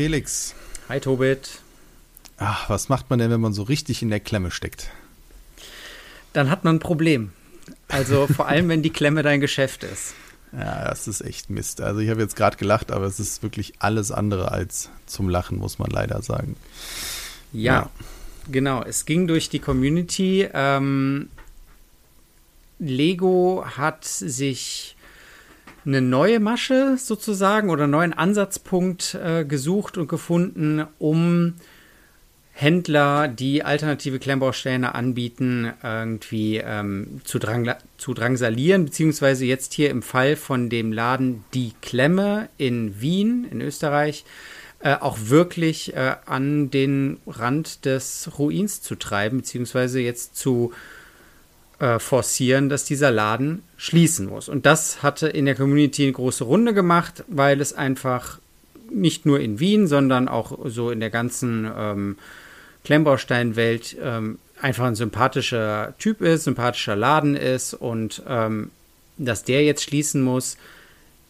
Felix. Hi Tobit. Ach, was macht man denn, wenn man so richtig in der Klemme steckt? Dann hat man ein Problem. Also vor allem, wenn die Klemme dein Geschäft ist. Ja, das ist echt Mist. Also ich habe jetzt gerade gelacht, aber es ist wirklich alles andere als zum Lachen, muss man leider sagen. Ja, ja. genau. Es ging durch die Community. Ähm, Lego hat sich eine neue Masche sozusagen oder einen neuen Ansatzpunkt äh, gesucht und gefunden, um Händler, die alternative Klemmbausteine anbieten, irgendwie ähm, zu, drang zu drangsalieren, beziehungsweise jetzt hier im Fall von dem Laden Die Klemme in Wien, in Österreich, äh, auch wirklich äh, an den Rand des Ruins zu treiben, beziehungsweise jetzt zu äh, forcieren, dass dieser Laden schließen muss. Und das hatte in der Community eine große Runde gemacht, weil es einfach nicht nur in Wien, sondern auch so in der ganzen ähm, Klemmbausteinwelt ähm, einfach ein sympathischer Typ ist, sympathischer Laden ist und ähm, dass der jetzt schließen muss,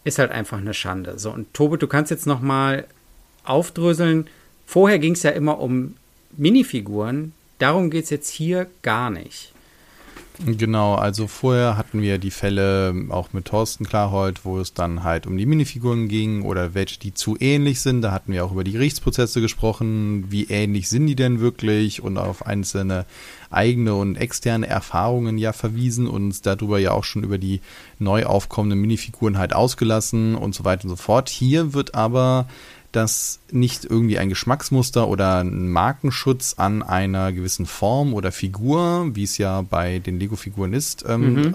ist halt einfach eine Schande. So, und Tobe, du kannst jetzt noch mal aufdröseln. Vorher ging es ja immer um Minifiguren. Darum geht es jetzt hier gar nicht. Genau, also vorher hatten wir die Fälle auch mit Thorsten Klarhold, wo es dann halt um die Minifiguren ging oder welche, die zu ähnlich sind. Da hatten wir auch über die Gerichtsprozesse gesprochen, wie ähnlich sind die denn wirklich und auf einzelne eigene und externe Erfahrungen ja verwiesen und darüber ja auch schon über die neu aufkommenden Minifiguren halt ausgelassen und so weiter und so fort. Hier wird aber dass nicht irgendwie ein Geschmacksmuster oder ein Markenschutz an einer gewissen Form oder Figur, wie es ja bei den Lego-Figuren ist, ähm, mhm.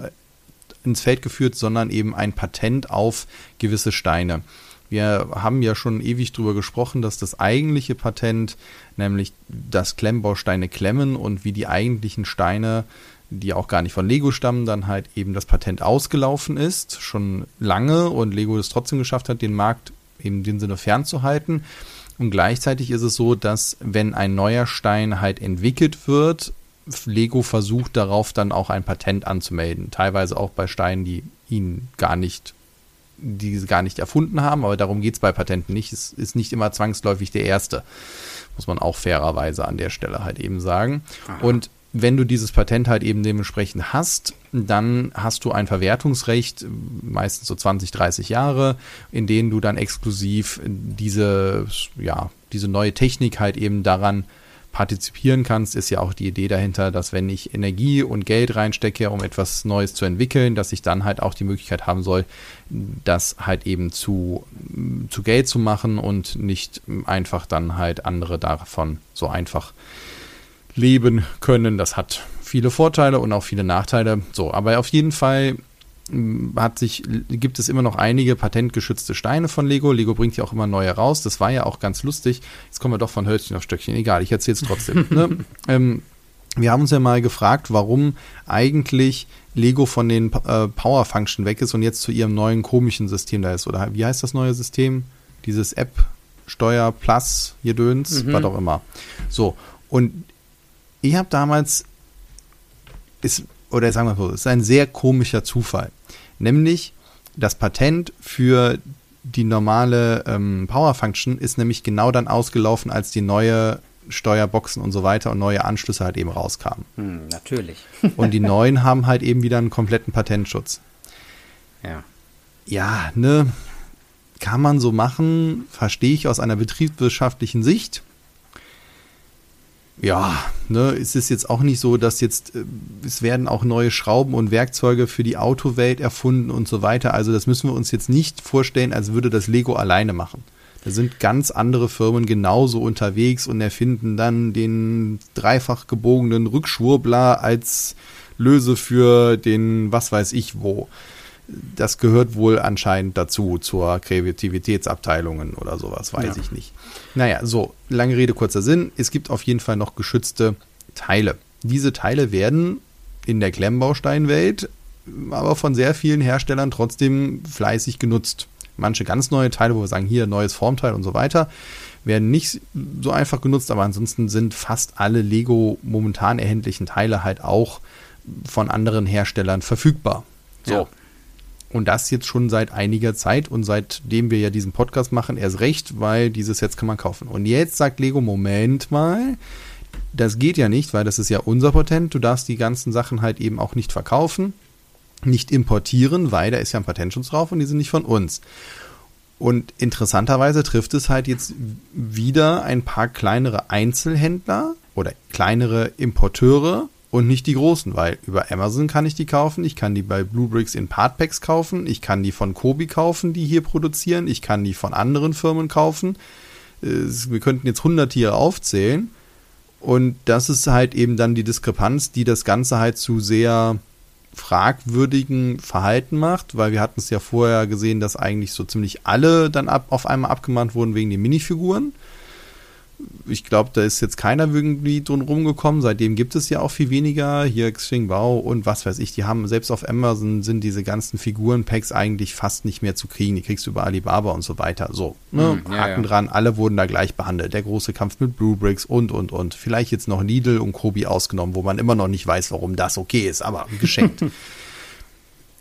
ins Feld geführt, sondern eben ein Patent auf gewisse Steine. Wir haben ja schon ewig drüber gesprochen, dass das eigentliche Patent, nämlich das Klemmbausteine klemmen und wie die eigentlichen Steine, die auch gar nicht von Lego stammen, dann halt eben das Patent ausgelaufen ist, schon lange und Lego es trotzdem geschafft hat, den Markt in dem Sinne fernzuhalten. Und gleichzeitig ist es so, dass wenn ein neuer Stein halt entwickelt wird, Lego versucht darauf dann auch ein Patent anzumelden. Teilweise auch bei Steinen, die ihn gar nicht, die gar nicht erfunden haben, aber darum geht es bei Patenten nicht. Es ist nicht immer zwangsläufig der erste. Muss man auch fairerweise an der Stelle halt eben sagen. Aha. Und wenn du dieses Patent halt eben dementsprechend hast, dann hast du ein Verwertungsrecht, meistens so 20, 30 Jahre, in denen du dann exklusiv diese, ja, diese neue Technik halt eben daran partizipieren kannst, ist ja auch die Idee dahinter, dass wenn ich Energie und Geld reinstecke, um etwas Neues zu entwickeln, dass ich dann halt auch die Möglichkeit haben soll, das halt eben zu, zu Geld zu machen und nicht einfach dann halt andere davon so einfach leben können. Das hat viele Vorteile und auch viele Nachteile. So, aber auf jeden Fall hm, hat sich, gibt es immer noch einige patentgeschützte Steine von Lego. Lego bringt ja auch immer neue raus. Das war ja auch ganz lustig. Jetzt kommen wir doch von Hölzchen auf Stöckchen. Egal, ich erzähle es trotzdem. ne? ähm, wir haben uns ja mal gefragt, warum eigentlich Lego von den äh, Power Function weg ist und jetzt zu ihrem neuen komischen System da ist. Oder wie heißt das neue System? Dieses App Steuer Plus, hier Döns, mhm. was auch immer. So, und ich habe damals, ist, oder sagen wir so, es ist ein sehr komischer Zufall. Nämlich, das Patent für die normale ähm, Power Function ist nämlich genau dann ausgelaufen, als die neue Steuerboxen und so weiter und neue Anschlüsse halt eben rauskamen. Hm, natürlich. und die neuen haben halt eben wieder einen kompletten Patentschutz. Ja. Ja, ne, kann man so machen, verstehe ich aus einer betriebswirtschaftlichen Sicht ja, ne, es ist jetzt auch nicht so, dass jetzt, äh, es werden auch neue Schrauben und Werkzeuge für die Autowelt erfunden und so weiter. Also das müssen wir uns jetzt nicht vorstellen, als würde das Lego alleine machen. Da sind ganz andere Firmen genauso unterwegs und erfinden dann den dreifach gebogenen Rückschwurbler als Löse für den was weiß ich wo das gehört wohl anscheinend dazu, zur Kreativitätsabteilungen oder sowas, weiß ja. ich nicht. Naja, so, lange Rede, kurzer Sinn. Es gibt auf jeden Fall noch geschützte Teile. Diese Teile werden in der Klemmbausteinwelt aber von sehr vielen Herstellern trotzdem fleißig genutzt. Manche ganz neue Teile, wo wir sagen, hier neues Formteil und so weiter, werden nicht so einfach genutzt, aber ansonsten sind fast alle Lego momentan erhältlichen Teile halt auch von anderen Herstellern verfügbar. So. Ja. Und das jetzt schon seit einiger Zeit und seitdem wir ja diesen Podcast machen, erst recht, weil dieses Sets kann man kaufen. Und jetzt sagt Lego, Moment mal, das geht ja nicht, weil das ist ja unser Patent. Du darfst die ganzen Sachen halt eben auch nicht verkaufen, nicht importieren, weil da ist ja ein Patentschutz drauf und die sind nicht von uns. Und interessanterweise trifft es halt jetzt wieder ein paar kleinere Einzelhändler oder kleinere Importeure und nicht die großen, weil über Amazon kann ich die kaufen, ich kann die bei Bluebricks in Partpacks kaufen, ich kann die von Kobi kaufen, die hier produzieren, ich kann die von anderen Firmen kaufen. Wir könnten jetzt 100 Tiere aufzählen und das ist halt eben dann die Diskrepanz, die das Ganze halt zu sehr fragwürdigen Verhalten macht, weil wir hatten es ja vorher gesehen, dass eigentlich so ziemlich alle dann ab, auf einmal abgemahnt wurden wegen den Minifiguren ich glaube, da ist jetzt keiner irgendwie drum rumgekommen. Seitdem gibt es ja auch viel weniger. Hier Xingbao und was weiß ich. Die haben selbst auf Amazon sind diese ganzen Figurenpacks eigentlich fast nicht mehr zu kriegen. Die kriegst du über Alibaba und so weiter. So, ne? Hm, ja, Haken ja. dran. Alle wurden da gleich behandelt. Der große Kampf mit Blue Bricks und, und, und. Vielleicht jetzt noch Lidl und Kobi ausgenommen, wo man immer noch nicht weiß, warum das okay ist, aber geschenkt.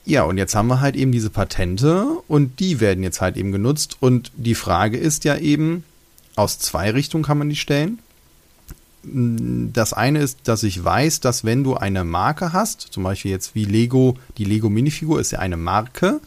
Ja, und jetzt haben wir halt eben diese Patente und die werden jetzt halt eben genutzt. Und die Frage ist ja eben, aus zwei Richtungen kann man die stellen. Das eine ist, dass ich weiß, dass wenn du eine Marke hast, zum Beispiel jetzt wie Lego, die Lego Minifigur ist ja eine Marke,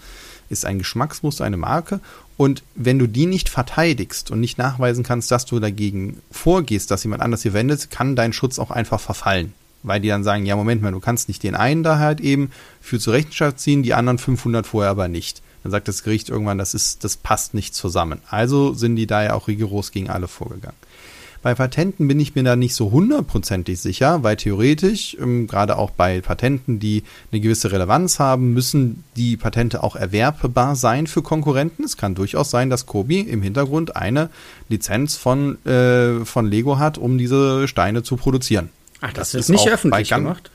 ist ein Geschmacksmuster, eine Marke. Und wenn du die nicht verteidigst und nicht nachweisen kannst, dass du dagegen vorgehst, dass jemand anders sie wendet, kann dein Schutz auch einfach verfallen. Weil die dann sagen, ja, Moment mal, du kannst nicht den einen da halt eben für zur Rechenschaft ziehen, die anderen 500 vorher aber nicht. Dann sagt das Gericht irgendwann, das ist, das passt nicht zusammen. Also sind die da ja auch rigoros gegen alle vorgegangen. Bei Patenten bin ich mir da nicht so hundertprozentig sicher, weil theoretisch, ähm, gerade auch bei Patenten, die eine gewisse Relevanz haben, müssen die Patente auch erwerbbar sein für Konkurrenten. Es kann durchaus sein, dass Kobi im Hintergrund eine Lizenz von, äh, von Lego hat, um diese Steine zu produzieren. Ach, das, das ist nicht öffentlich gemacht?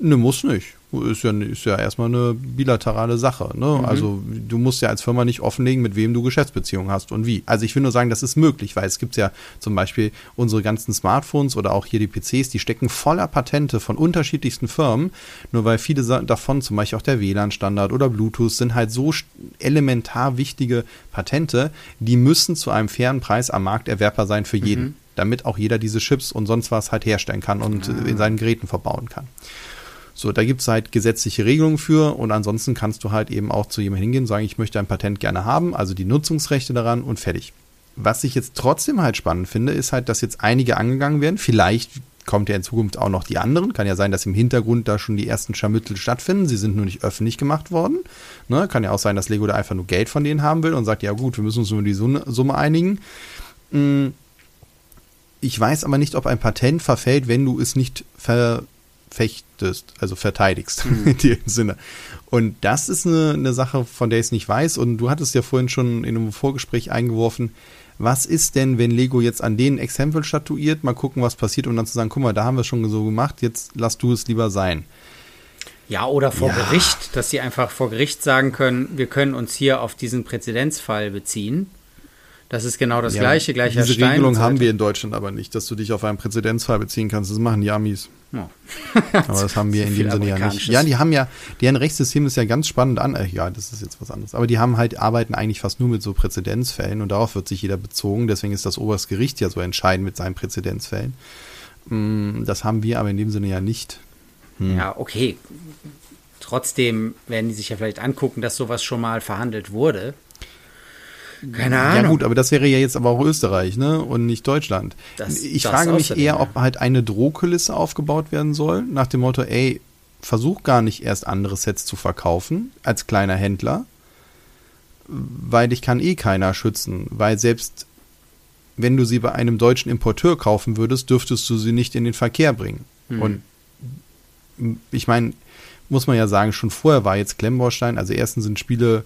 Ne, muss nicht ist ja, ist ja erstmal eine bilaterale Sache. Ne? Mhm. Also du musst ja als Firma nicht offenlegen, mit wem du Geschäftsbeziehungen hast und wie. Also ich will nur sagen, das ist möglich, weil es gibt ja zum Beispiel unsere ganzen Smartphones oder auch hier die PCs, die stecken voller Patente von unterschiedlichsten Firmen, nur weil viele davon, zum Beispiel auch der WLAN-Standard oder Bluetooth, sind halt so elementar wichtige Patente, die müssen zu einem fairen Preis am Markt erwerbbar sein für jeden. Mhm. Damit auch jeder diese Chips und sonst was halt herstellen kann und ah. in seinen Geräten verbauen kann. So, da gibt es halt gesetzliche Regelungen für und ansonsten kannst du halt eben auch zu jemandem hingehen und sagen, ich möchte ein Patent gerne haben, also die Nutzungsrechte daran und fertig. Was ich jetzt trotzdem halt spannend finde, ist halt, dass jetzt einige angegangen werden. Vielleicht kommt ja in Zukunft auch noch die anderen. Kann ja sein, dass im Hintergrund da schon die ersten Scharmüttel stattfinden. Sie sind nur nicht öffentlich gemacht worden. Ne? Kann ja auch sein, dass Lego da einfach nur Geld von denen haben will und sagt, ja gut, wir müssen uns über die Summe einigen. Hm. Ich weiß aber nicht, ob ein Patent verfällt, wenn du es nicht ver fechtest, also verteidigst mhm. in dem Sinne. Und das ist eine, eine Sache, von der ich es nicht weiß. Und du hattest ja vorhin schon in einem Vorgespräch eingeworfen, was ist denn, wenn Lego jetzt an den Exempel statuiert, mal gucken, was passiert und dann zu sagen, guck mal, da haben wir es schon so gemacht, jetzt lass du es lieber sein. Ja, oder vor ja. Gericht, dass sie einfach vor Gericht sagen können, wir können uns hier auf diesen Präzedenzfall beziehen das ist genau das ja, gleiche, gleicher Diese Stein Regelung haben wir in Deutschland aber nicht, dass du dich auf einen Präzedenzfall beziehen kannst. Das machen die Amis. Oh. aber das haben wir in dem Sinne ja nicht. Ja, die haben ja, deren Rechtssystem ist ja ganz spannend an. Äh, ja, das ist jetzt was anderes. Aber die haben halt, arbeiten eigentlich fast nur mit so Präzedenzfällen und darauf wird sich jeder bezogen. Deswegen ist das Oberstes Gericht ja so entscheidend mit seinen Präzedenzfällen. Mm, das haben wir aber in dem Sinne ja nicht. Hm. Ja, okay. Trotzdem werden die sich ja vielleicht angucken, dass sowas schon mal verhandelt wurde keine Ahnung. Ja gut, aber das wäre ja jetzt aber auch Österreich, ne? Und nicht Deutschland. Das, ich das frage mich eher, ob halt eine Drohkulisse aufgebaut werden soll, nach dem Motto, ey, versuch gar nicht erst andere Sets zu verkaufen als kleiner Händler, weil dich kann eh keiner schützen, weil selbst wenn du sie bei einem deutschen Importeur kaufen würdest, dürftest du sie nicht in den Verkehr bringen. Hm. Und ich meine, muss man ja sagen, schon vorher war jetzt Klemmbaustein, also erstens sind Spiele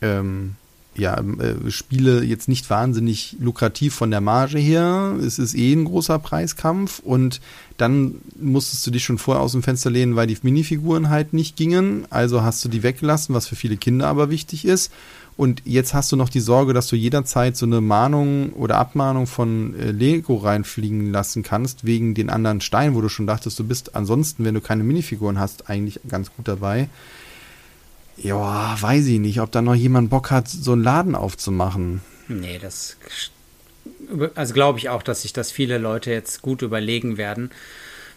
ähm, ja, äh, Spiele jetzt nicht wahnsinnig lukrativ von der Marge her. Es ist eh ein großer Preiskampf und dann musstest du dich schon vorher aus dem Fenster lehnen, weil die Minifiguren halt nicht gingen. Also hast du die weggelassen, was für viele Kinder aber wichtig ist. Und jetzt hast du noch die Sorge, dass du jederzeit so eine Mahnung oder Abmahnung von äh, Lego reinfliegen lassen kannst, wegen den anderen Steinen, wo du schon dachtest, du bist ansonsten, wenn du keine Minifiguren hast, eigentlich ganz gut dabei ja, weiß ich nicht, ob da noch jemand Bock hat, so einen Laden aufzumachen. Nee, das. Also glaube ich auch, dass sich das viele Leute jetzt gut überlegen werden,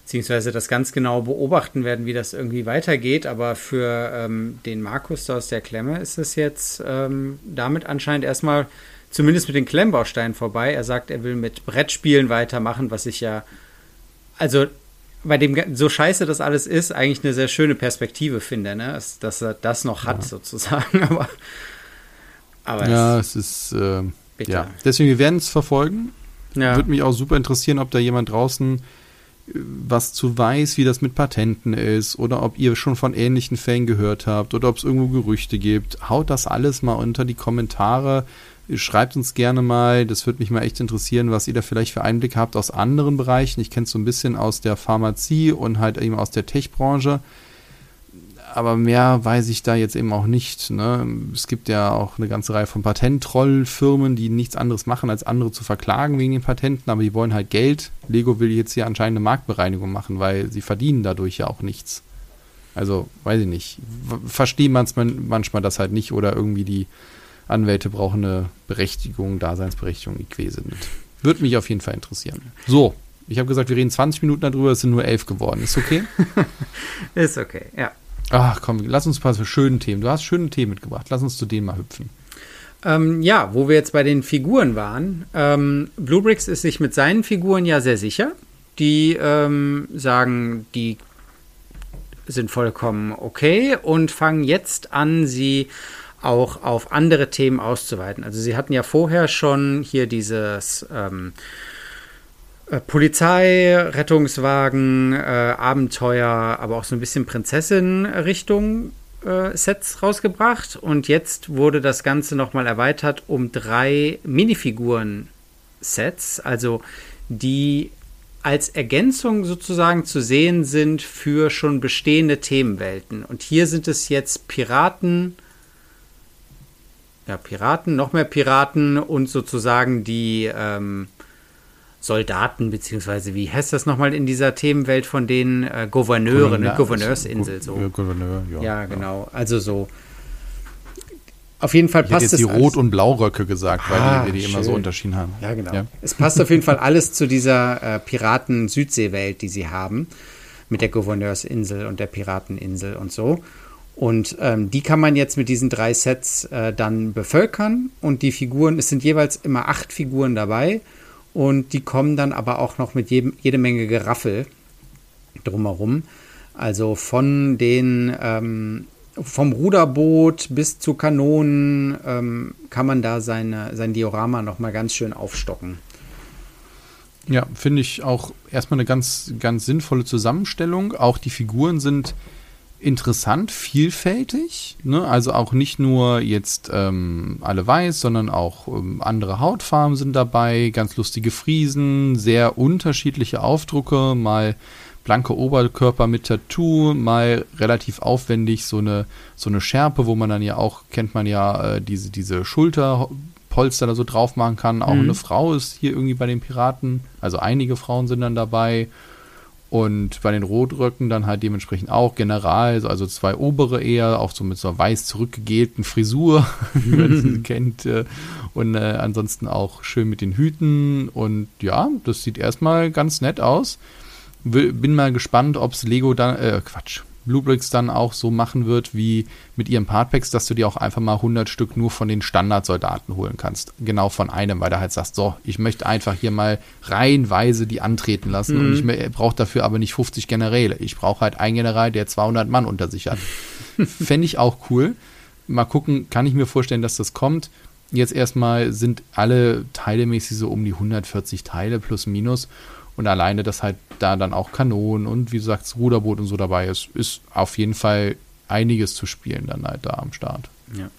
beziehungsweise das ganz genau beobachten werden, wie das irgendwie weitergeht. Aber für ähm, den Markus da aus der Klemme ist es jetzt ähm, damit anscheinend erstmal zumindest mit den Klemmbausteinen vorbei. Er sagt, er will mit Brettspielen weitermachen, was ich ja. Also bei dem, so scheiße das alles ist, eigentlich eine sehr schöne Perspektive finde, ne? dass, dass er das noch hat, ja. sozusagen. Aber, aber ja, es, ist. Äh, ja. Deswegen, wir werden es verfolgen. Ja. Würde mich auch super interessieren, ob da jemand draußen äh, was zu weiß, wie das mit Patenten ist, oder ob ihr schon von ähnlichen Fällen gehört habt, oder ob es irgendwo Gerüchte gibt. Haut das alles mal unter die Kommentare. Schreibt uns gerne mal, das würde mich mal echt interessieren, was ihr da vielleicht für Einblick habt aus anderen Bereichen. Ich kenne es so ein bisschen aus der Pharmazie und halt eben aus der Tech-Branche. Aber mehr weiß ich da jetzt eben auch nicht. Ne? Es gibt ja auch eine ganze Reihe von Patentrollfirmen, die nichts anderes machen, als andere zu verklagen wegen den Patenten, aber die wollen halt Geld. Lego will jetzt hier anscheinend eine Marktbereinigung machen, weil sie verdienen dadurch ja auch nichts. Also, weiß ich nicht. Versteht man es manchmal das halt nicht oder irgendwie die Anwälte brauchen eine Berechtigung, Daseinsberechtigung, Equese mit. Würde mich auf jeden Fall interessieren. So, ich habe gesagt, wir reden 20 Minuten darüber, es sind nur 11 geworden. Ist okay? ist okay, ja. Ach komm, lass uns ein paar schöne Themen. Du hast schöne Themen mitgebracht. Lass uns zu denen mal hüpfen. Ähm, ja, wo wir jetzt bei den Figuren waren. Ähm, Bluebricks ist sich mit seinen Figuren ja sehr sicher. Die ähm, sagen, die sind vollkommen okay und fangen jetzt an, sie auch auf andere Themen auszuweiten. Also sie hatten ja vorher schon hier dieses ähm, äh, Polizei, Rettungswagen, äh, Abenteuer, aber auch so ein bisschen Prinzessin-Richtung äh, Sets rausgebracht. Und jetzt wurde das Ganze nochmal erweitert um drei Minifiguren-Sets, also die als Ergänzung sozusagen zu sehen sind für schon bestehende Themenwelten. Und hier sind es jetzt Piraten, ja, Piraten, noch mehr Piraten und sozusagen die ähm, Soldaten, beziehungsweise wie heißt das nochmal in dieser Themenwelt von den äh, Gouverneuren, ne? Gouverneursinsel. So. Gouverneur, ja. Ja, genau. Also so. Auf jeden Fall ich passt es. Jetzt die Rot- und Blauröcke gesagt, ah, weil wir die schön. immer so unterschieden haben. Ja, genau. Ja. Es passt auf jeden Fall alles zu dieser äh, Piraten-Südseewelt, die sie haben. Mit der Gouverneursinsel und der Pirateninsel und so. Und ähm, die kann man jetzt mit diesen drei Sets äh, dann bevölkern. Und die Figuren, es sind jeweils immer acht Figuren dabei. Und die kommen dann aber auch noch mit jedem, jede Menge Geraffel drumherum. Also von den ähm, vom Ruderboot bis zu Kanonen ähm, kann man da seine, sein Diorama nochmal ganz schön aufstocken. Ja, finde ich auch erstmal eine ganz, ganz sinnvolle Zusammenstellung. Auch die Figuren sind interessant, vielfältig. Ne? Also auch nicht nur jetzt ähm, alle weiß, sondern auch ähm, andere Hautfarben sind dabei, ganz lustige Friesen, sehr unterschiedliche Aufdrucke, mal blanke Oberkörper mit Tattoo, mal relativ aufwendig so eine, so eine Schärpe, wo man dann ja auch, kennt man ja, äh, diese, diese Schulterpolster da so drauf machen kann. Auch mhm. eine Frau ist hier irgendwie bei den Piraten, also einige Frauen sind dann dabei. Und bei den Rotröcken dann halt dementsprechend auch General, also zwei obere eher, auch so mit so einer weiß zurückgegelten Frisur, wie man sie kennt. Äh, und äh, ansonsten auch schön mit den Hüten. Und ja, das sieht erstmal ganz nett aus. Bin mal gespannt, ob es Lego dann, äh, Quatsch, Bluebricks dann auch so machen wird wie mit ihren Partpacks, dass du dir auch einfach mal 100 Stück nur von den Standardsoldaten holen kannst. Genau von einem, weil du halt sagst, so, ich möchte einfach hier mal reihenweise die antreten lassen mhm. und ich brauche dafür aber nicht 50 Generäle. Ich brauche halt einen General, der 200 Mann unter sich hat. Fände ich auch cool. Mal gucken, kann ich mir vorstellen, dass das kommt. Jetzt erstmal sind alle teilemäßig so um die 140 Teile plus minus. Und alleine, dass halt da dann auch Kanonen und wie du sagst, Ruderboot und so dabei ist, ist auf jeden Fall einiges zu spielen dann halt da am Start. Ja.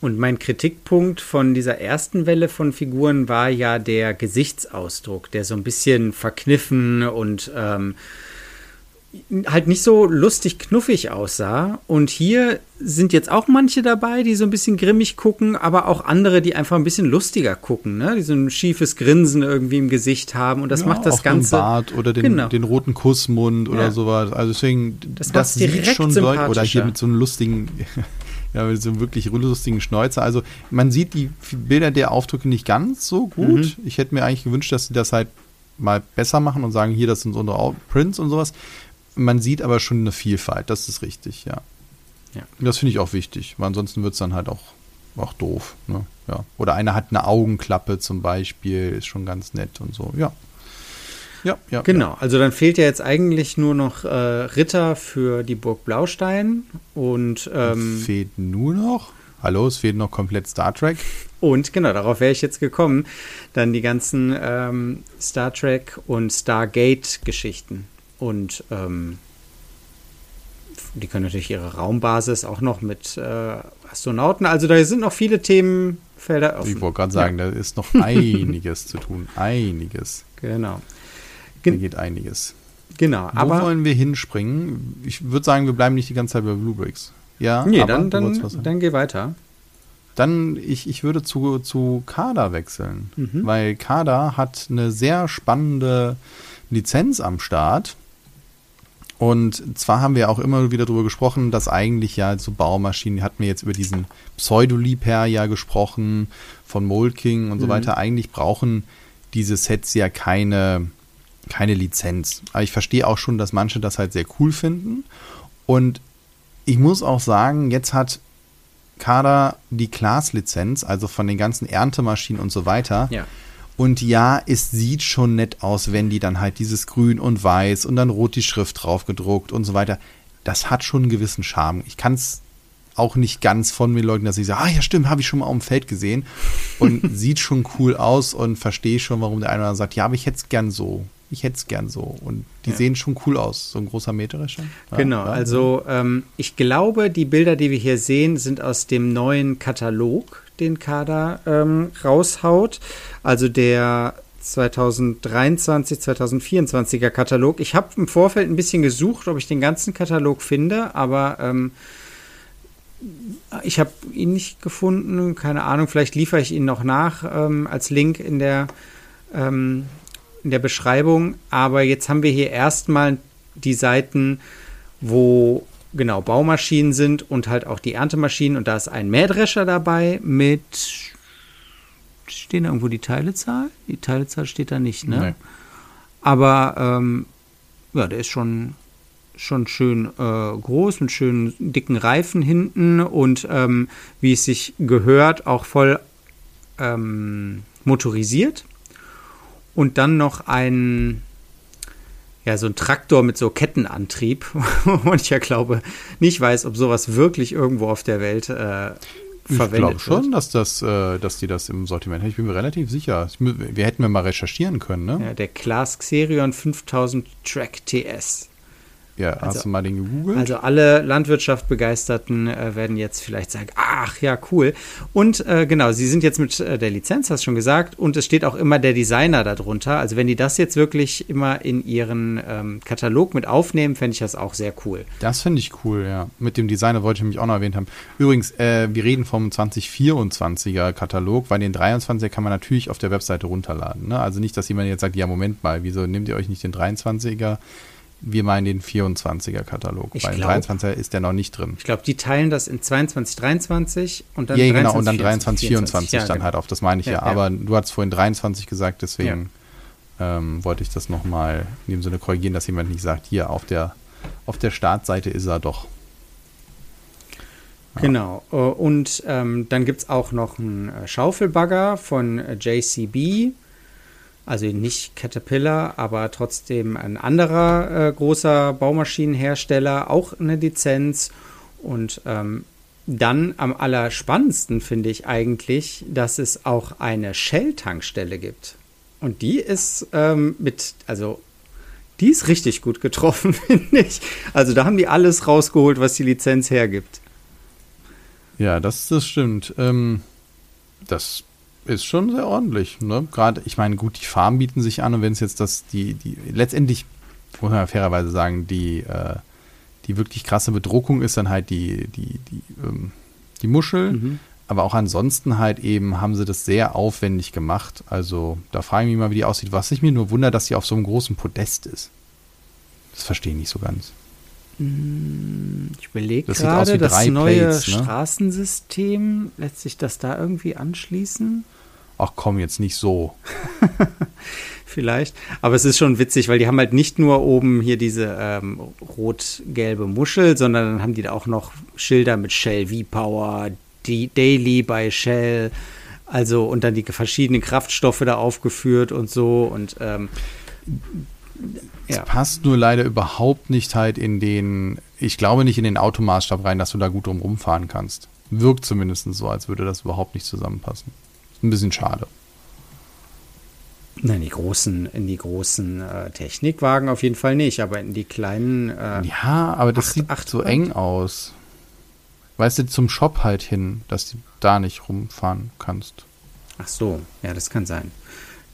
Und mein Kritikpunkt von dieser ersten Welle von Figuren war ja der Gesichtsausdruck, der so ein bisschen verkniffen und ähm, halt nicht so lustig knuffig aussah. Und hier sind jetzt auch manche dabei, die so ein bisschen grimmig gucken, aber auch andere, die einfach ein bisschen lustiger gucken, ne? Die so ein schiefes Grinsen irgendwie im Gesicht haben und das ja, macht das Ganze. Bart oder den, genau. den roten Kussmund oder ja. sowas. Also deswegen, das, das sieht schon deutlich. Oder hier mit so einem lustigen, Ja, mit so einem wirklich lustigen Schnäuzer. Also man sieht die Bilder der Aufdrücke nicht ganz so gut. Mhm. Ich hätte mir eigentlich gewünscht, dass sie das halt mal besser machen und sagen, hier, das sind unsere Prints und sowas. Man sieht aber schon eine Vielfalt, das ist richtig, ja. ja. Das finde ich auch wichtig, weil ansonsten wird es dann halt auch, auch doof. Ne? Ja. Oder einer hat eine Augenklappe zum Beispiel, ist schon ganz nett und so, ja. Ja, ja. Genau, ja. also dann fehlt ja jetzt eigentlich nur noch äh, Ritter für die Burg Blaustein und ähm, fehlt nur noch. Hallo, es fehlt noch komplett Star Trek. Und genau, darauf wäre ich jetzt gekommen. Dann die ganzen ähm, Star Trek und Stargate-Geschichten. Und ähm, die können natürlich ihre Raumbasis auch noch mit äh, Astronauten. Also da sind noch viele Themenfelder offen. Ich wollte gerade sagen, ja. da ist noch einiges zu tun. Einiges. Genau. Da geht einiges. Genau. Wo aber wollen wir hinspringen? Ich würde sagen, wir bleiben nicht die ganze Zeit bei Bluebricks. Ja, nee, dann, dann, dann geh weiter. Dann, ich, ich würde zu, zu Kada wechseln, mhm. weil Kada hat eine sehr spannende Lizenz am Start. Und zwar haben wir auch immer wieder darüber gesprochen, dass eigentlich ja so Baumaschinen, hatten wir jetzt über diesen Pseudoliebherr ja gesprochen, von Molking und mhm. so weiter. Eigentlich brauchen diese Sets ja keine, keine Lizenz. Aber ich verstehe auch schon, dass manche das halt sehr cool finden. Und ich muss auch sagen, jetzt hat Kader die Class-Lizenz, also von den ganzen Erntemaschinen und so weiter. Ja. Und ja, es sieht schon nett aus, wenn die dann halt dieses Grün und Weiß und dann rot die Schrift drauf gedruckt und so weiter. Das hat schon einen gewissen Charme. Ich kann es auch nicht ganz von mir leugnen, dass ich sage, ah ja stimmt, habe ich schon mal auf dem Feld gesehen und sieht schon cool aus und verstehe schon, warum der eine oder andere sagt, ja, aber ich hätte es gern so ich hätte es gern so. Und die ja. sehen schon cool aus, so ein großer Mähdrescher. Ja, genau, ja. also ähm, ich glaube, die Bilder, die wir hier sehen, sind aus dem neuen Katalog, den Kader ähm, raushaut. Also der 2023, 2024er Katalog. Ich habe im Vorfeld ein bisschen gesucht, ob ich den ganzen Katalog finde, aber ähm, ich habe ihn nicht gefunden. Keine Ahnung, vielleicht liefere ich ihn noch nach ähm, als Link in der ähm, in der Beschreibung, aber jetzt haben wir hier erstmal die Seiten, wo genau Baumaschinen sind und halt auch die Erntemaschinen und da ist ein Mähdrescher dabei mit stehen da irgendwo die Teilezahl? Die Teilezahl steht da nicht, ne? Nee. Aber ähm, ja, der ist schon schon schön äh, groß mit schönen dicken Reifen hinten und ähm, wie es sich gehört auch voll ähm, motorisiert und dann noch ein, ja, so ein Traktor mit so Kettenantrieb. und ich ja glaube, nicht weiß, ob sowas wirklich irgendwo auf der Welt äh, verwendet ich glaube schon, dass das, äh, dass die das im Sortiment haben. Ich bin mir relativ sicher. Wir hätten wir mal recherchieren können, ne? Ja, der Class Xerion 5000 Track TS. Ja, also, hast du mal den gegoogelt? Also alle Landwirtschaft-Begeisterten äh, werden jetzt vielleicht sagen, ach ja, cool. Und äh, genau, sie sind jetzt mit äh, der Lizenz, hast du schon gesagt, und es steht auch immer der Designer darunter. Also wenn die das jetzt wirklich immer in ihren ähm, Katalog mit aufnehmen, fände ich das auch sehr cool. Das finde ich cool, ja. Mit dem Designer wollte ich mich auch noch erwähnt haben. Übrigens, äh, wir reden vom 2024er Katalog, weil den 23er kann man natürlich auf der Webseite runterladen. Ne? Also nicht, dass jemand jetzt sagt, ja, Moment mal, wieso nehmt ihr euch nicht den 23er? Wir meinen den 24er-Katalog, weil im 23er ist der noch nicht drin. Ich glaube, die teilen das in 22, 23 und dann ja, 23, genau, und dann 23, 24, 24 ja, dann genau. halt auf, das meine ich ja. ja. Aber du hast vorhin 23 gesagt, deswegen ähm, wollte ich das nochmal in dem Sinne korrigieren, dass jemand nicht sagt, hier auf der, auf der Startseite ist er doch. Genau. Äh, und ähm, dann gibt es auch noch einen äh, Schaufelbagger von äh, JCB also nicht Caterpillar, aber trotzdem ein anderer äh, großer Baumaschinenhersteller, auch eine Lizenz. Und ähm, dann am allerspannendsten finde ich eigentlich, dass es auch eine Shell-Tankstelle gibt. Und die ist ähm, mit, also die ist richtig gut getroffen, finde ich. Also da haben die alles rausgeholt, was die Lizenz hergibt. Ja, das, das stimmt. Ähm, das ist schon sehr ordentlich. Ne? Gerade, ich meine, gut, die Farben bieten sich an und wenn es jetzt das, die, die, letztendlich, muss man fairerweise sagen, die, äh, die wirklich krasse Bedruckung ist dann halt die, die, die, ähm, die Muschel. Mhm. Aber auch ansonsten halt eben haben sie das sehr aufwendig gemacht. Also da frage ich mich mal, wie die aussieht. Was ich mir nur wundert, dass sie auf so einem großen Podest ist. Das verstehe ich nicht so ganz. Hm, Ich überlege gerade, das neue Plates, ne? Straßensystem, lässt sich das da irgendwie anschließen? Ach komm, jetzt nicht so. Vielleicht. Aber es ist schon witzig, weil die haben halt nicht nur oben hier diese ähm, rot-gelbe Muschel, sondern dann haben die da auch noch Schilder mit Shell V-Power, die Daily bei Shell, also und dann die verschiedenen Kraftstoffe da aufgeführt und so und ähm, Es ja. passt nur leider überhaupt nicht halt in den, ich glaube nicht in den Automaßstab rein, dass du da gut drum rumfahren kannst. Wirkt zumindest so, als würde das überhaupt nicht zusammenpassen. Ist ein bisschen schade. Nein, die großen, in die großen äh, Technikwagen auf jeden Fall nicht, aber in die kleinen äh, Ja, aber das Acht- sieht acht so eng aus. Weißt du, zum Shop halt hin, dass du da nicht rumfahren kannst. Ach so, ja, das kann sein.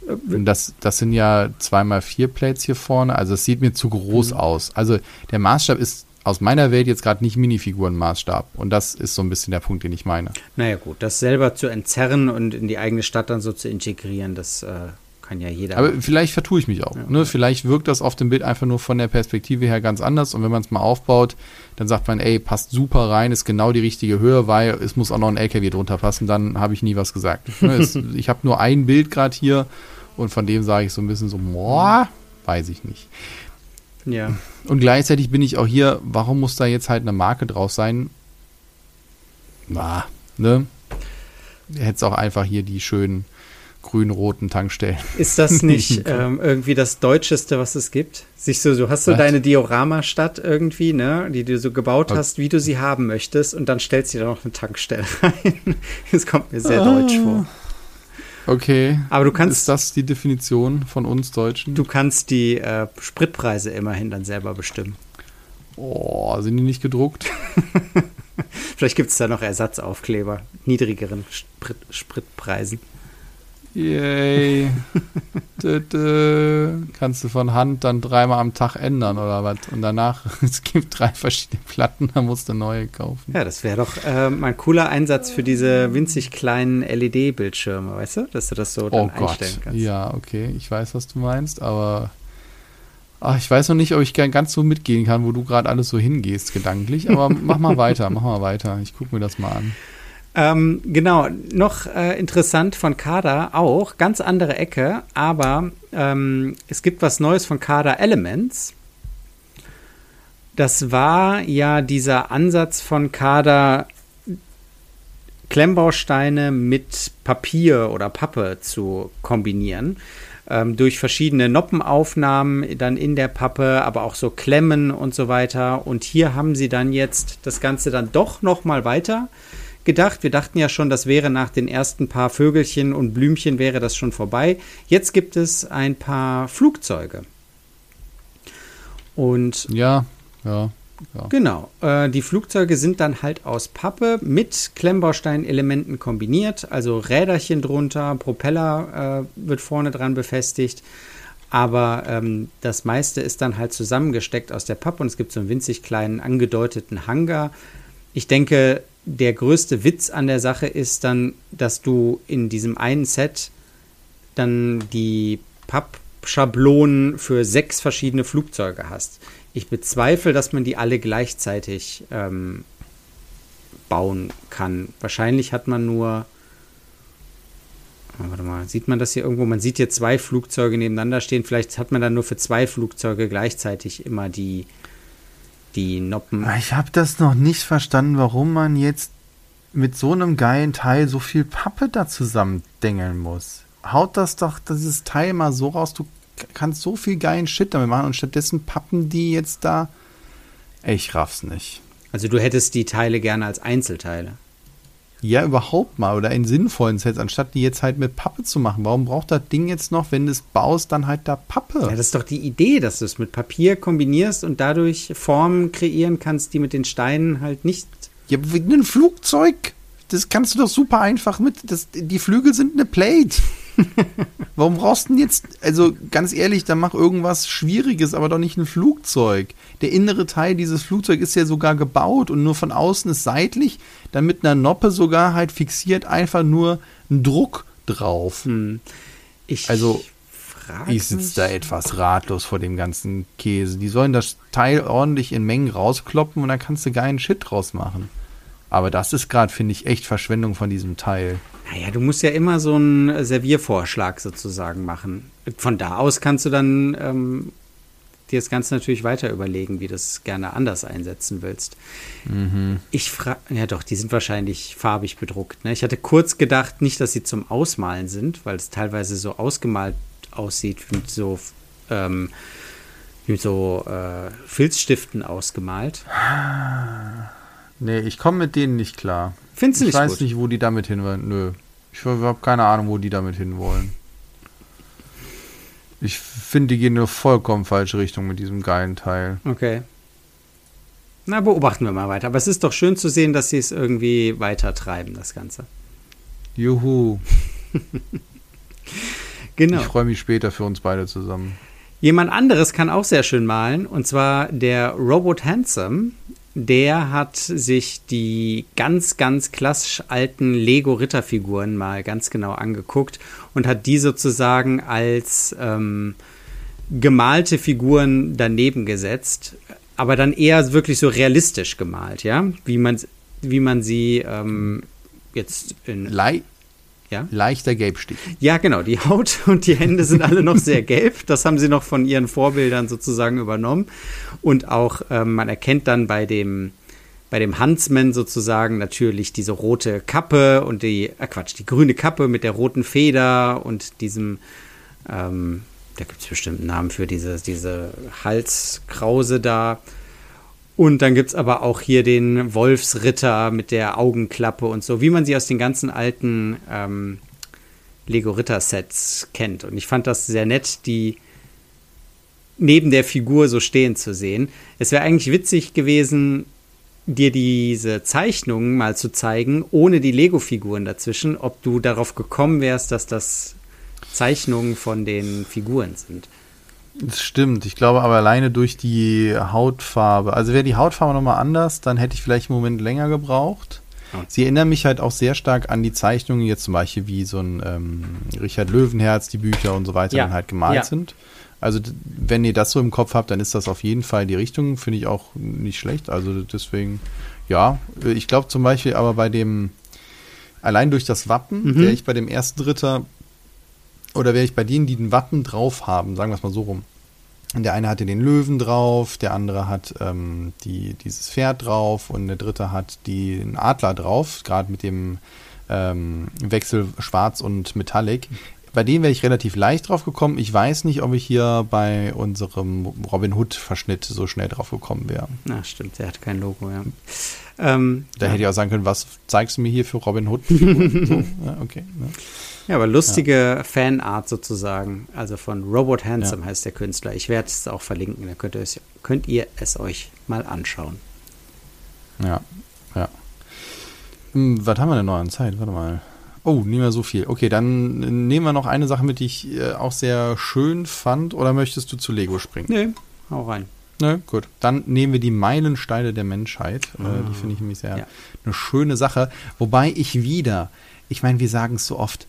Und das, das sind ja zweimal vier Plates hier vorne. Also es sieht mir zu groß aus. Also der Maßstab ist aus meiner Welt jetzt gerade nicht Minifigurenmaßstab. Und das ist so ein bisschen der Punkt, den ich meine. Naja gut, das selber zu entzerren und in die eigene Stadt dann so zu integrieren, das äh, kann ja jeder. Aber vielleicht vertue ich mich auch. Ne? Vielleicht wirkt das auf dem Bild einfach nur von der Perspektive her ganz anders. Und wenn man es mal aufbaut, dann sagt man, ey, passt super rein, ist genau die richtige Höhe, weil es muss auch noch ein LKW drunter passen. Dann habe ich nie was gesagt. Ne? es, ich habe nur ein Bild gerade hier und von dem sage ich so ein bisschen so, boah, weiß ich nicht. Ja. Und gleichzeitig bin ich auch hier, warum muss da jetzt halt eine Marke drauf sein? Na, ne? Hätte es auch einfach hier die schönen grün-roten Tankstellen. Ist das nicht ähm, irgendwie das Deutscheste, was es gibt? Sich so, du hast so Was? deine Diorama-Stadt irgendwie, ne, die du so gebaut Okay. hast, wie du sie haben möchtest, und dann stellst du da noch eine Tankstelle rein. Das kommt mir sehr Ah. deutsch vor. Okay. Aber du kannst, Ist das die Definition von uns Deutschen? du kannst die äh, Spritpreise immerhin dann selber bestimmen. Oh, sind die nicht gedruckt? Vielleicht gibt es da noch Ersatzaufkleber, niedrigeren Sprit, Spritpreisen. Yay. dö, dö. Kannst du von Hand dann dreimal am Tag ändern oder was? Und danach, es gibt drei verschiedene Platten, da musst du neue kaufen. Ja, das wäre doch ähm, ein cooler Einsatz für diese winzig kleinen LED-Bildschirme, weißt du? Dass du das so dann Oh Gott. einstellen kannst. Ja, okay, ich weiß, was du meinst, aber ach, ich weiß noch nicht, ob ich ganz so mitgehen kann, wo du gerade alles so hingehst, gedanklich. Aber mach mal weiter, mach mal weiter. Ich gucke mir das mal an. Ähm, genau, noch äh, interessant von Kada auch, ganz andere Ecke, aber ähm, es gibt was Neues von Kada Elements. Das war ja dieser Ansatz von Kada, Klemmbausteine mit Papier oder Pappe zu kombinieren. Ähm, durch verschiedene Noppenaufnahmen dann in der Pappe, aber auch so Klemmen und so weiter. Und hier haben sie dann jetzt das Ganze dann doch noch mal weiter gedacht. Wir dachten ja schon, das wäre nach den ersten paar Vögelchen und Blümchen wäre das schon vorbei. Jetzt gibt es ein paar Flugzeuge. Und Ja, ja, ja. Genau. Äh, die Flugzeuge sind dann halt aus Pappe mit Klemmbausteinelementen kombiniert, also Räderchen drunter, Propeller äh, wird vorne dran befestigt. Aber ähm, das meiste ist dann halt zusammengesteckt aus der Pappe und es gibt so einen winzig kleinen angedeuteten Hangar. Ich denke, der größte Witz an der Sache ist dann, dass du in diesem einen Set dann die Pappschablonen für sechs verschiedene Flugzeuge hast. Ich bezweifle, dass man die alle gleichzeitig ähm, bauen kann. Wahrscheinlich hat man nur. Ah, Warte mal, sieht man das hier irgendwo? Man sieht hier zwei Flugzeuge nebeneinander stehen. Vielleicht hat man dann nur für zwei Flugzeuge gleichzeitig immer die, die Noppen. Ich habe das noch nicht verstanden, warum man jetzt mit so einem geilen Teil so viel Pappe da zusammendengeln muss. Haut das doch dieses Teil mal so raus, du kannst so viel geilen Shit damit machen und stattdessen pappen die jetzt da. Ich raff's nicht. Also du hättest die Teile gerne als Einzelteile. Ja, überhaupt mal oder in sinnvollen Sets, anstatt die jetzt halt mit Pappe zu machen. Warum braucht das Ding jetzt noch, wenn du es baust, dann halt da Pappe? Ja, das ist doch die Idee, dass du es mit Papier kombinierst und dadurch Formen kreieren kannst, die mit den Steinen halt nicht. Ja, wie ein Flugzeug. Das kannst du doch super einfach mit. Das, die Flügel sind eine Plate. Warum brauchst du denn jetzt, also ganz ehrlich, dann mach irgendwas Schwieriges, aber doch nicht ein Flugzeug. Der innere Teil dieses Flugzeugs ist ja sogar gebaut und nur von außen ist seitlich, dann mit einer Noppe sogar halt fixiert einfach nur ein Druck drauf. Hm. Ich Also- Ich sitze da etwas ratlos vor dem ganzen Käse. Die sollen das Teil ordentlich in Mengen rauskloppen und dann kannst du geilen Shit draus machen. Aber das ist gerade, finde ich, echt Verschwendung von diesem Teil. Naja, du musst ja immer so einen Serviervorschlag sozusagen machen. Von da aus kannst du dann ähm, dir das Ganze natürlich weiter überlegen, wie du es gerne anders einsetzen willst. Mhm. Ich frage, ja doch, die sind wahrscheinlich farbig bedruckt. Ne? Ich hatte kurz gedacht, nicht, dass sie zum Ausmalen sind, weil es teilweise so ausgemalt aussieht, mit so, ähm, mit so äh, Filzstiften ausgemalt. Nee, ich komme mit denen nicht klar. Findest du Ich nicht weiß gut? nicht, wo die damit hin wollen. Nö. Ich habe keine Ahnung, wo die damit hin wollen. Ich finde, die gehen in eine vollkommen falsche Richtung mit diesem geilen Teil. Okay. Na, beobachten wir mal weiter. Aber es ist doch schön zu sehen, dass sie es irgendwie weiter treiben, das Ganze. Juhu. Genau. Ich freue mich später für uns beide zusammen. Jemand anderes kann auch sehr schön malen, und zwar der Robot Handsome. Der hat sich die ganz, ganz klassisch alten Lego-Ritterfiguren mal ganz genau angeguckt und hat die sozusagen als ähm, gemalte Figuren daneben gesetzt, aber dann eher wirklich so realistisch gemalt, ja, wie man, wie man sie ähm, jetzt in Lei ja? leichter Gelbstich. Ja, genau. Die Haut und die Hände sind alle noch sehr gelb. Das haben sie noch von ihren Vorbildern sozusagen übernommen. Und auch ähm, man erkennt dann bei dem bei dem Huntsman sozusagen natürlich diese rote Kappe und die, äh Quatsch, die grüne Kappe mit der roten Feder und diesem, ähm, da gibt es bestimmt einen Namen für diese, diese Halskrause da. Und dann gibt es aber auch hier den Wolfsritter mit der Augenklappe und so, wie man sie aus den ganzen alten ähm, Lego-Ritter-Sets kennt. Und ich fand das sehr nett, die neben der Figur so stehen zu sehen. Es wäre eigentlich witzig gewesen, dir diese Zeichnungen mal zu zeigen, ohne die Lego-Figuren dazwischen, ob du darauf gekommen wärst, dass das Zeichnungen von den Figuren sind. Das stimmt. Ich glaube aber alleine durch die Hautfarbe. Also wäre die Hautfarbe nochmal anders, dann hätte ich vielleicht einen Moment länger gebraucht. Sie erinnern mich halt auch sehr stark an die Zeichnungen, jetzt zum Beispiel wie so ein ähm, Richard Löwenherz, die Bücher und so weiter Ja. dann halt gemalt Ja. sind. Also wenn ihr das so im Kopf habt, dann ist das auf jeden Fall die Richtung, finde ich auch nicht schlecht. Also deswegen, ja, ich glaube zum Beispiel aber bei dem, allein durch das Wappen, Mhm. wäre ich bei dem ersten Ritter oder wäre ich bei denen, die den Wappen drauf haben, sagen wir es mal so rum. Der eine hatte den Löwen drauf, der andere hat ähm, die, dieses Pferd drauf und der dritte hat den Adler drauf, gerade mit dem ähm, Wechsel Schwarz und Metallic. Bei denen wäre ich relativ leicht drauf gekommen. Ich weiß nicht, ob ich hier bei unserem Robin Hood-Verschnitt so schnell drauf gekommen wäre. Na, stimmt, der hat kein Logo, ja. Ähm, Da ja. hätte ich auch sagen können, was zeigst du mir hier für Robin Hood? so, ja, okay. Ne? Ja, aber lustige Fanart sozusagen. Also von Robot Handsome heißt der Künstler. Ich werde es auch verlinken, da könnt ihr, es, könnt ihr es euch mal anschauen. Ja, ja. Hm, was haben wir denn noch an Zeit? Warte mal. Oh, nicht mehr so viel. Okay, dann nehmen wir noch eine Sache mit, die ich äh, auch sehr schön fand. Oder möchtest du zu Lego springen? Nee, hau rein. Ne, gut. Dann nehmen wir die Meilensteine der Menschheit. Äh, die finde ich nämlich sehr Ah. Ja. eine schöne Sache. Wobei ich wieder, ich meine, wir sagen es so oft,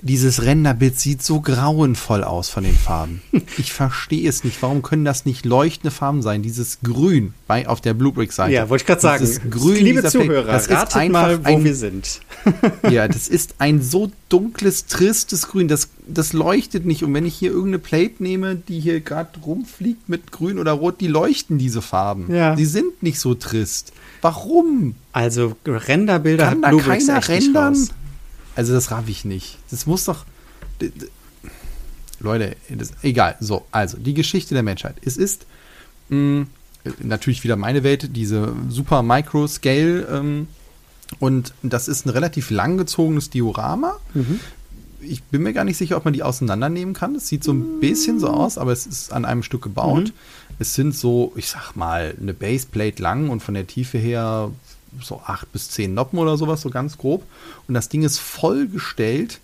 dieses Renderbild sieht so grauenvoll aus von den Farben. Ich verstehe es nicht. Warum können das nicht leuchtende Farben sein? Dieses Grün bei, auf der Bluebrick-Seite. Ja, wollte ich gerade sagen. Grün Liebe Zuhörer, das ist ratet einfach mal, wo ein, wir sind. ja, das ist ein so dunkles, tristes Grün. Das, das leuchtet nicht. Und wenn ich hier irgendeine Plate nehme, die hier gerade rumfliegt mit Grün oder Rot, die leuchten diese Farben. Ja. Die sind nicht so trist. Warum? Also Renderbilder Kann hat da Bluebricks keiner echt nicht rendern? raus. Also das raff ich nicht. Das muss doch. Leute, das, egal. So, also die Geschichte der Menschheit. Es ist mh, natürlich wieder meine Welt, diese super Micro-Scale. Ähm, und das ist ein relativ langgezogenes Diorama. Mhm. Ich bin mir gar nicht sicher, ob man die auseinandernehmen kann. Es sieht so ein bisschen so aus, aber es ist an einem Stück gebaut. Mhm. Es sind so, ich sag mal, eine Baseplate lang und von der Tiefe her so acht bis zehn Noppen oder sowas, so ganz grob. Und das Ding ist vollgestellt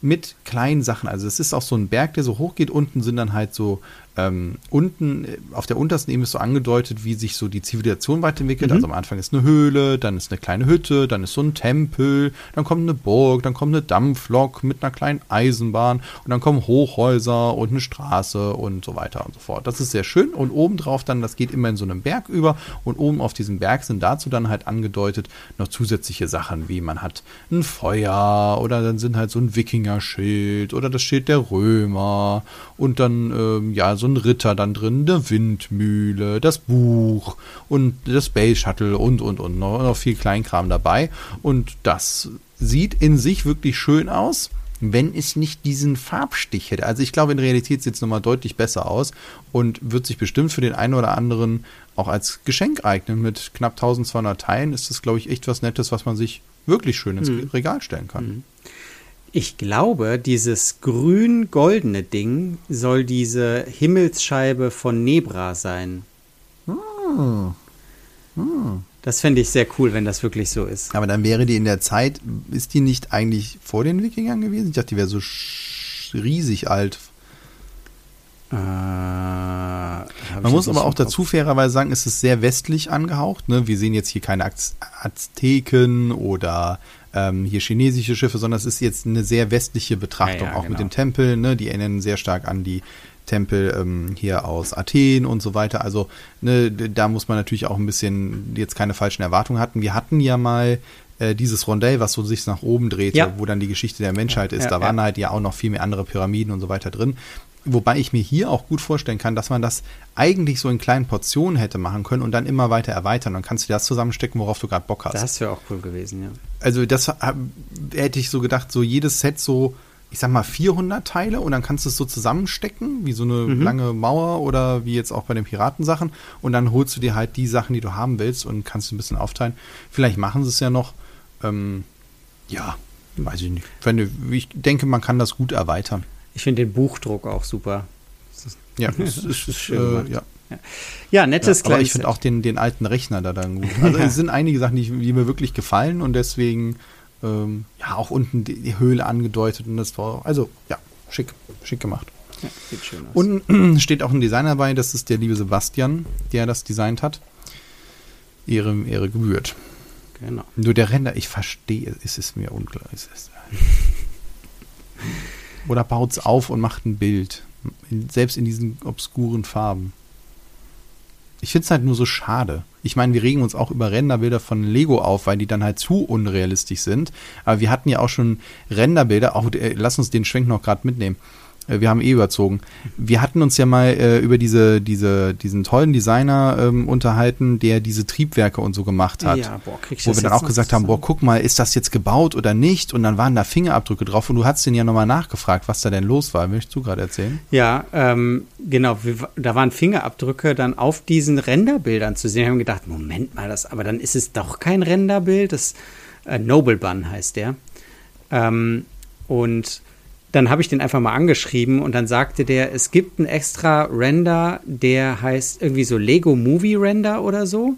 mit kleinen Sachen. Also es ist auch so ein Berg, der so hoch geht. Unten sind dann halt so ähm, unten äh, auf der untersten Ebene ist so angedeutet, wie sich so die Zivilisation weiterentwickelt. Mhm. Also am Anfang ist eine Höhle, dann ist eine kleine Hütte, dann ist so ein Tempel, dann kommt eine Burg, dann kommt eine Dampflok mit einer kleinen Eisenbahn und dann kommen Hochhäuser und eine Straße und so weiter und so fort. Das ist sehr schön und obendrauf dann, das geht immer in so einem Berg über und oben auf diesem Berg sind dazu dann halt angedeutet noch zusätzliche Sachen, wie man hat ein Feuer oder dann sind halt so ein Wikinger-Schild oder das Schild der Römer und dann ähm, ja so so ein Ritter dann drin, eine Windmühle, das Buch und das Space Shuttle und, und, und noch, noch viel Kleinkram dabei. Und das sieht in sich wirklich schön aus wenn es nicht diesen Farbstich hätte. Also ich glaube, in Realität sieht es nochmal deutlich besser aus und wird sich bestimmt für den einen oder anderen auch als Geschenk eignen. Mit knapp 1200 Teilen ist das, glaube ich, echt was Nettes, was man sich wirklich schön ins mhm. Regal stellen kann. Mhm. Ich glaube, dieses grün-goldene Ding soll diese Himmelsscheibe von Nebra sein. Hm. Hm. Das fände ich sehr cool, wenn das wirklich so ist. Aber dann wäre die in der Zeit, ist die nicht eigentlich vor den Wikingern gewesen? Ich dachte, die wäre so riesig alt. Äh, Man muss aber auch dazu fairerweise sagen, es ist sehr westlich angehaucht. Ne? Wir sehen jetzt hier keine Azteken oder ähm, hier chinesische Schiffe, sondern es ist jetzt eine sehr westliche Betrachtung, ja, ja, auch genau. mit den Tempeln, ne? die erinnern sehr stark an die Tempel ähm, hier aus Athen und so weiter. Also ne, da muss man natürlich auch ein bisschen jetzt keine falschen Erwartungen hatten. Wir hatten ja mal äh, dieses Rondell, was so sich nach oben drehte, ja. wo dann die Geschichte der Menschheit ist. da waren halt ja auch noch viel mehr andere Pyramiden und so weiter drin. Wobei ich mir hier auch gut vorstellen kann, dass man das eigentlich so in kleinen Portionen hätte machen können und dann immer weiter erweitern. Dann kannst du das zusammenstecken, worauf du gerade Bock hast. Das wäre auch cool gewesen, ja. Also das hätte ich so gedacht, so jedes Set so, ich sag mal 400 Teile und dann kannst du es so zusammenstecken, wie so eine mhm. lange Mauer oder wie jetzt auch bei den Piratensachen und dann holst du dir halt die Sachen, die du haben willst und kannst ein bisschen aufteilen. Vielleicht machen sie es ja noch. Ähm, ja, weiß ich nicht. Ich denke, man kann das gut erweitern. Ich finde den Buchdruck auch super. Ja, das ist, ist schön. Äh, ja. Ja, nettes ja, Aber ich finde auch den, den alten Rechner da dann gut. Also es sind einige Sachen, die, die, mir wirklich gefallen und deswegen ähm, ja auch unten die, die, Höhle angedeutet und das war also ja schick, schick gemacht. Ja, sieht schön aus. Und steht auch ein Designer bei, das ist der liebe Sebastian, der das designt hat. Ehre, Ehre gebührt. Genau. Nur der Render, ich verstehe, ist es mir unklar. Ist es, Oder baut es auf und macht ein Bild. Selbst in diesen obskuren Farben. Ich finde es halt nur so schade. Ich meine, wir regen uns auch über Renderbilder von Lego auf, weil die dann halt zu unrealistisch sind. Aber wir hatten ja auch schon Renderbilder. Auch, äh, lass uns den Schwenk noch gerade mitnehmen. Äh, wir haben eh überzogen. Wir hatten uns ja mal äh, über diese, diese, diesen tollen Designer ähm, unterhalten, der diese Triebwerke und so gemacht hat. Ja, boah, krieg ich Wo wir dann auch gesagt haben, boah, guck mal, ist das jetzt gebaut oder nicht? Und dann waren da Fingerabdrücke drauf und du hast den ja nochmal nachgefragt, was da denn los war. Möchtest du gerade erzählen? Ja, ähm, genau. Wir, da waren Fingerabdrücke dann auf diesen Renderbildern zu sehen. Wir haben gedacht, Moment mal, das, aber dann ist es doch kein Renderbild. Das äh, Noble Bun heißt der. Ähm, und dann habe ich den einfach mal angeschrieben und dann sagte der, es gibt einen extra Render, der heißt irgendwie so Lego Movie Render oder so.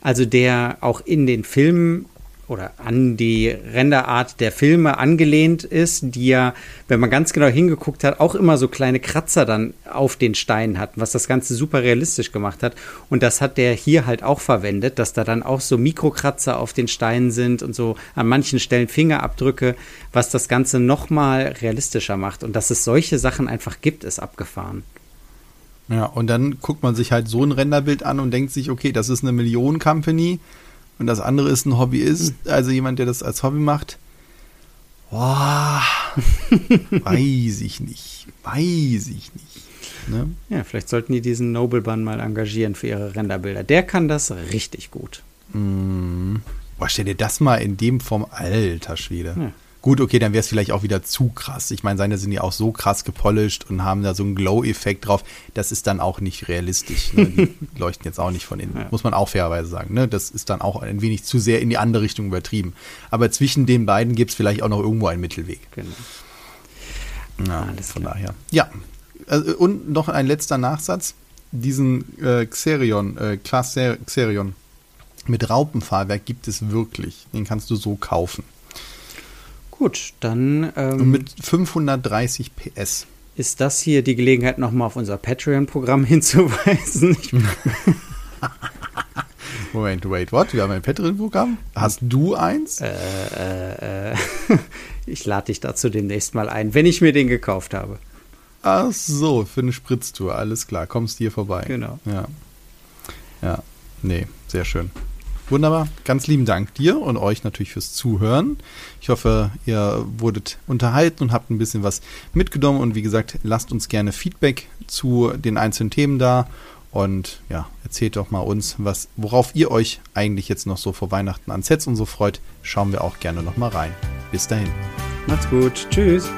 Also der auch in den Filmen oder an die Renderart der Filme angelehnt ist, die ja, wenn man ganz genau hingeguckt hat, auch immer so kleine Kratzer dann auf den Steinen hatten, was das Ganze super realistisch gemacht hat. Und das hat der hier halt auch verwendet, dass da dann auch so Mikrokratzer auf den Steinen sind und so an manchen Stellen Fingerabdrücke, was das Ganze nochmal realistischer macht. Und dass es solche Sachen einfach gibt, ist abgefahren. Ja, und dann guckt man sich halt so ein Renderbild an und denkt sich, okay, das ist eine Millionen-Company und das andere ist ein Hobbyist, also jemand, der das als Hobby macht. Boah, weiß ich nicht. Weiß ich nicht. Ne? Ja, vielleicht sollten die diesen Nobleban mal engagieren für ihre Renderbilder. Der kann das richtig gut. Mm. Boah, stell dir das mal in dem Form, alter Schwede. Ja. Gut, okay, dann wäre es vielleicht auch wieder zu krass. Ich meine, seine sind ja auch so krass gepolished und haben da so einen Glow-Effekt drauf. Das ist dann auch nicht realistisch. Ne? Die leuchten jetzt auch nicht von innen. Ja. Muss man auch fairerweise sagen. Ne? Das ist dann auch ein wenig zu sehr in die andere Richtung übertrieben. Aber zwischen den beiden gibt es vielleicht auch noch irgendwo einen Mittelweg. Genau. Ja, Alles von klar. daher. Ja. Also, und noch ein letzter Nachsatz. Diesen äh, Xerion, äh, Class Xerion mit Raupenfahrwerk gibt es wirklich. Den kannst du so kaufen. Gut, dann. Ähm, mit 530 PS. ist das hier die Gelegenheit, nochmal auf unser Patreon-Programm hinzuweisen. Moment, wait, what? Wir haben ein Patreon-Programm? Hast du eins? Äh, äh, äh. Ich lade dich dazu demnächst mal ein, wenn ich mir den gekauft habe. Ach so, für eine Spritztour, alles klar. Kommst hier vorbei. Genau. Ja. Ja, nee, sehr schön. Wunderbar. Ganz lieben Dank dir und euch natürlich fürs Zuhören. Ich hoffe, ihr wurdet unterhalten und habt ein bisschen was mitgenommen. Und wie gesagt, lasst uns gerne Feedback zu den einzelnen Themen da. Und ja, erzählt doch mal uns, was, worauf ihr euch eigentlich jetzt noch so vor Weihnachten an Sets und so freut. Schauen wir auch gerne noch mal rein. Bis dahin. Macht's gut. Tschüss.